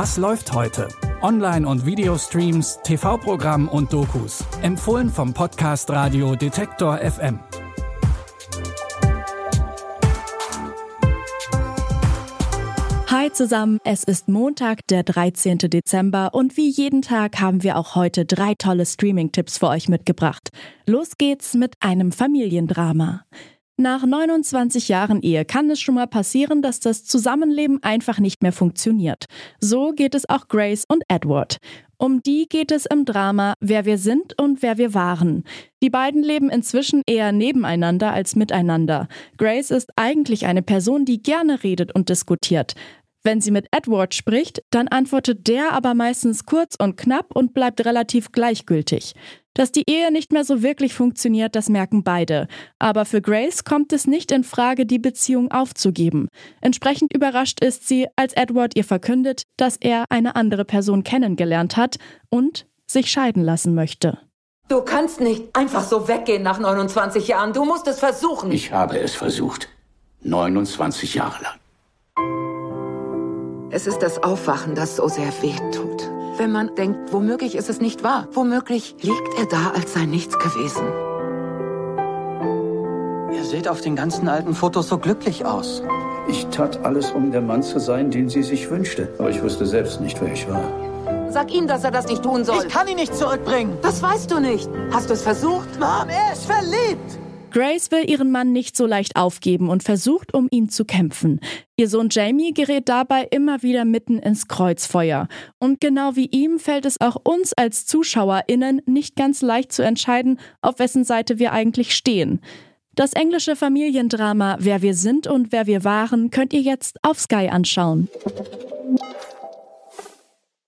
Was läuft heute? Online- und Videostreams, TV-Programm und Dokus. Empfohlen vom Podcast Radio Detektor FM. Hi zusammen, es ist Montag, der 13. Dezember und wie jeden Tag haben wir auch heute drei tolle Streaming-Tipps für euch mitgebracht. Los geht's mit einem Familiendrama. Nach 29 Jahren Ehe kann es schon mal passieren, dass das Zusammenleben einfach nicht mehr funktioniert. So geht es auch Grace und Edward. Um die geht es im Drama Wer wir sind und wer wir waren. Die beiden leben inzwischen eher nebeneinander als miteinander. Grace ist eigentlich eine Person, die gerne redet und diskutiert. Wenn sie mit Edward spricht, dann antwortet der aber meistens kurz und knapp und bleibt relativ gleichgültig. Dass die Ehe nicht mehr so wirklich funktioniert, das merken beide. Aber für Grace kommt es nicht in Frage, die Beziehung aufzugeben. Entsprechend überrascht ist sie, als Edward ihr verkündet, dass er eine andere Person kennengelernt hat und sich scheiden lassen möchte. Du kannst nicht einfach so weggehen nach 29 Jahren. Du musst es versuchen. Ich habe es versucht. 29 Jahre lang. Es ist das Aufwachen, das so sehr weh tut. Wenn man denkt, womöglich ist es nicht wahr. Womöglich liegt er da, als sei nichts gewesen. Ihr seht auf den ganzen alten Fotos so glücklich aus. Ich tat alles, um der Mann zu sein, den sie sich wünschte. Aber ich wusste selbst nicht, wer ich war. Sag ihm, dass er das nicht tun soll. Ich kann ihn nicht zurückbringen. Das weißt du nicht. Hast du es versucht? Mom, er ist verliebt. Grace will ihren Mann nicht so leicht aufgeben und versucht, um ihn zu kämpfen. Ihr Sohn Jamie gerät dabei immer wieder mitten ins Kreuzfeuer. Und genau wie ihm fällt es auch uns als ZuschauerInnen nicht ganz leicht zu entscheiden, auf wessen Seite wir eigentlich stehen. Das englische Familiendrama Wer wir sind und wer wir waren könnt ihr jetzt auf Sky anschauen.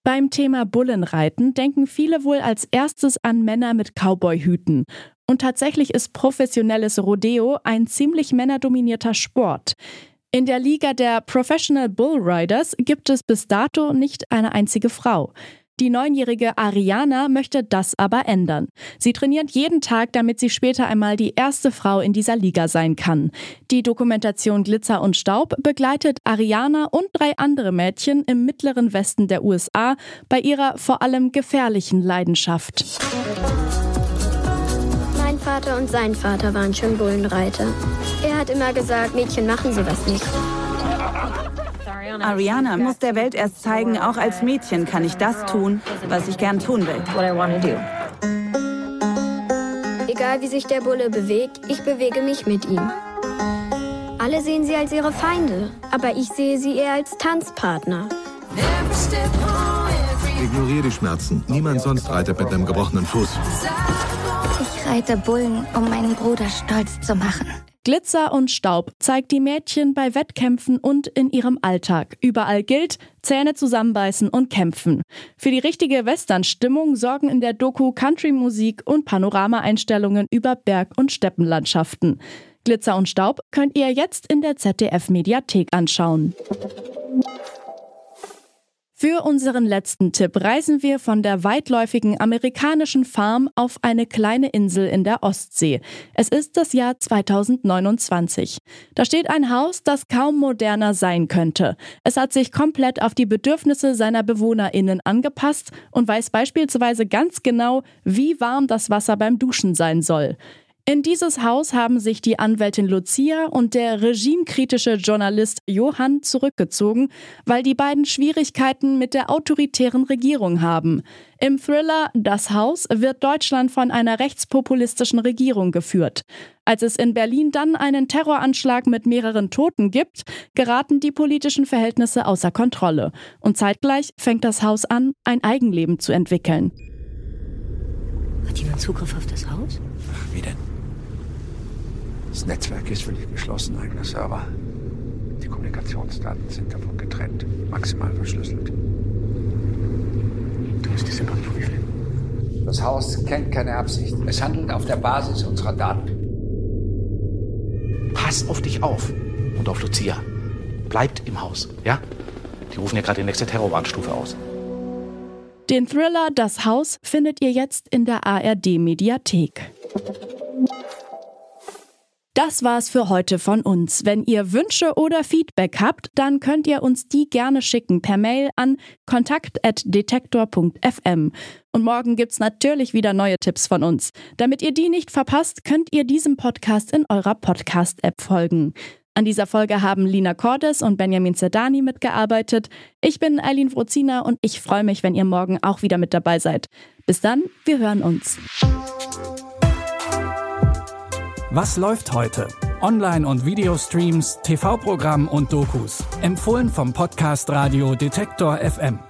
Beim Thema Bullenreiten denken viele wohl als erstes an Männer mit Cowboyhüten. Und tatsächlich ist professionelles Rodeo ein ziemlich männerdominierter Sport. In der Liga der Professional Bull Riders gibt es bis dato nicht eine einzige Frau. Die neunjährige Ariana möchte das aber ändern. Sie trainiert jeden Tag, damit sie später einmal die erste Frau in dieser Liga sein kann. Die Dokumentation Glitzer und Staub begleitet Ariana und drei andere Mädchen im mittleren Westen der USA bei ihrer vor allem gefährlichen Leidenschaft. Vater und sein Vater waren schon Bullenreiter. Er hat immer gesagt, Mädchen machen sowas nicht. Ariana muss der Welt erst zeigen, auch als Mädchen kann ich das tun, was ich gern tun will. Egal wie sich der Bulle bewegt, ich bewege mich mit ihm. Alle sehen sie als ihre Feinde, aber ich sehe sie eher als Tanzpartner. Ignoriere die Schmerzen. Niemand sonst reitet mit einem gebrochenen Fuß. Ich reite Bullen, um meinen Bruder stolz zu machen. Glitzer und Staub zeigt die Mädchen bei Wettkämpfen und in ihrem Alltag. Überall gilt, Zähne zusammenbeißen und kämpfen. Für die richtige Western-Stimmung sorgen in der Doku Country-Musik und Panoramaeinstellungen über Berg- und Steppenlandschaften. Glitzer und Staub könnt ihr jetzt in der ZDF-Mediathek anschauen. Für unseren letzten Tipp reisen wir von der weitläufigen amerikanischen Farm auf eine kleine Insel in der Ostsee. Es ist das Jahr 2029. Da steht ein Haus, das kaum moderner sein könnte. Es hat sich komplett auf die Bedürfnisse seiner BewohnerInnen angepasst und weiß beispielsweise ganz genau, wie warm das Wasser beim Duschen sein soll. In dieses Haus haben sich die Anwältin Lucia und der regimekritische Journalist Johann zurückgezogen, weil die beiden Schwierigkeiten mit der autoritären Regierung haben. Im Thriller Das Haus wird Deutschland von einer rechtspopulistischen Regierung geführt. Als es in Berlin dann einen Terroranschlag mit mehreren Toten gibt, geraten die politischen Verhältnisse außer Kontrolle. Und zeitgleich fängt das Haus an, ein Eigenleben zu entwickeln. Hat jemand Zugriff auf das Haus? Ach, wie denn? Das Netzwerk ist völlig geschlossen, eigener Server. Die Kommunikationsdaten sind davon getrennt, maximal verschlüsselt. Du musst es überprüfen. Das Haus kennt keine Absicht. Es handelt auf der Basis unserer Daten. Pass auf dich auf und auf Lucia. Bleibt im Haus, ja? Die rufen ja gerade die nächste Terrorwarnstufe aus. Den Thriller Das Haus findet ihr jetzt in der ARD Mediathek. Das war's für heute von uns. Wenn ihr Wünsche oder Feedback habt, dann könnt ihr uns die gerne schicken per Mail an kontakt@detektor.fm. Und morgen gibt's natürlich wieder neue Tipps von uns. Damit ihr die nicht verpasst, könnt ihr diesem Podcast in eurer Podcast-App folgen. An dieser Folge haben Lina Cordes und Benjamin Zerdani mitgearbeitet. Ich bin Eileen Frozina und ich freue mich, wenn ihr morgen auch wieder mit dabei seid. Bis dann, wir hören uns. Was läuft heute? Online- und Videostreams, TV-Programm und Dokus. Empfohlen vom Podcast Radio Detektor FM.